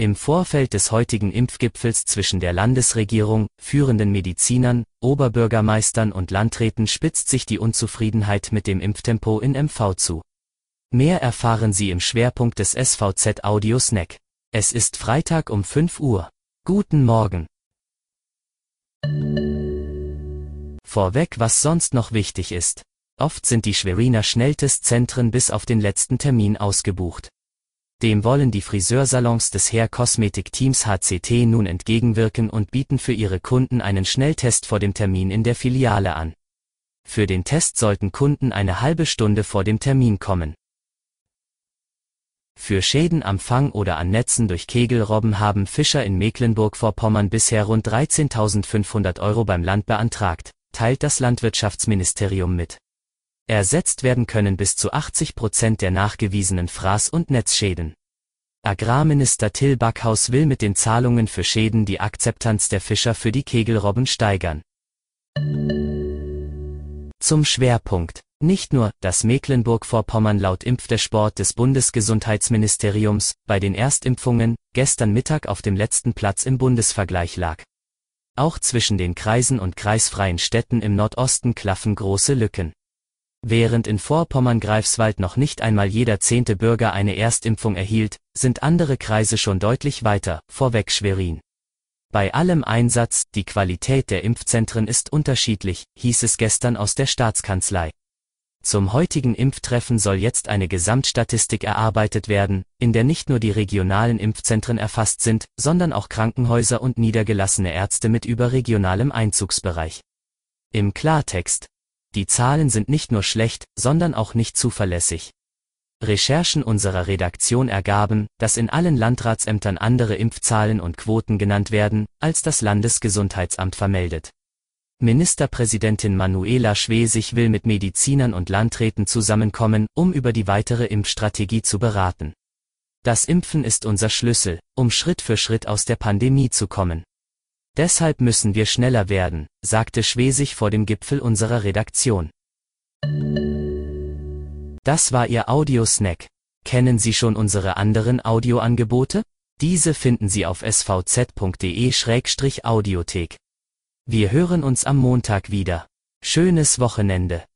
Im Vorfeld des heutigen Impfgipfels zwischen der Landesregierung, führenden Medizinern, Oberbürgermeistern und Landräten spitzt sich die Unzufriedenheit mit dem Impftempo in MV zu. Mehr erfahren Sie im Schwerpunkt des SVZ Audio Snack. Es ist Freitag um 5 Uhr. Guten Morgen. Vorweg, was sonst noch wichtig ist. Oft sind die Schweriner Schnelltestzentren bis auf den letzten Termin ausgebucht. Dem wollen die Friseursalons des Hair Kosmetik Teams HCT nun entgegenwirken und bieten für ihre Kunden einen Schnelltest vor dem Termin in der Filiale an. Für den Test sollten Kunden eine halbe Stunde vor dem Termin kommen. Für Schäden am Fang oder an Netzen durch Kegelrobben haben Fischer in Mecklenburg-Vorpommern bisher rund 13.500 Euro beim Land beantragt, teilt das Landwirtschaftsministerium mit. Ersetzt werden können bis zu 80 Prozent der nachgewiesenen Fraß- und Netzschäden. Agrarminister Till Backhaus will mit den Zahlungen für Schäden die Akzeptanz der Fischer für die Kegelrobben steigern. Zum Schwerpunkt. Nicht nur, dass Mecklenburg-Vorpommern laut Impfdashboard des Bundesgesundheitsministeriums bei den Erstimpfungen gestern Mittag auf dem letzten Platz im Bundesvergleich lag. Auch zwischen den Kreisen und kreisfreien Städten im Nordosten klaffen große Lücken. Während in Vorpommern-Greifswald noch nicht einmal jeder zehnte Bürger eine Erstimpfung erhielt, sind andere Kreise schon deutlich weiter, vorweg Schwerin. Bei allem Einsatz, die Qualität der Impfzentren ist unterschiedlich, hieß es gestern aus der Staatskanzlei. Zum heutigen Impftreffen soll jetzt eine Gesamtstatistik erarbeitet werden, in der nicht nur die regionalen Impfzentren erfasst sind, sondern auch Krankenhäuser und niedergelassene Ärzte mit überregionalem Einzugsbereich. Im Klartext, die Zahlen sind nicht nur schlecht, sondern auch nicht zuverlässig. Recherchen unserer Redaktion ergaben, dass in allen Landratsämtern andere Impfzahlen und Quoten genannt werden, als das Landesgesundheitsamt vermeldet. Ministerpräsidentin Manuela Schwesig will mit Medizinern und Landräten zusammenkommen, um über die weitere Impfstrategie zu beraten. Das Impfen ist unser Schlüssel, um Schritt für Schritt aus der Pandemie zu kommen. Deshalb müssen wir schneller werden, sagte Schwesig vor dem Gipfel unserer Redaktion. Das war Ihr Audiosnack. Kennen Sie schon unsere anderen Audioangebote? Diese finden Sie auf svz.de-audiothek. Wir hören uns am Montag wieder. Schönes Wochenende.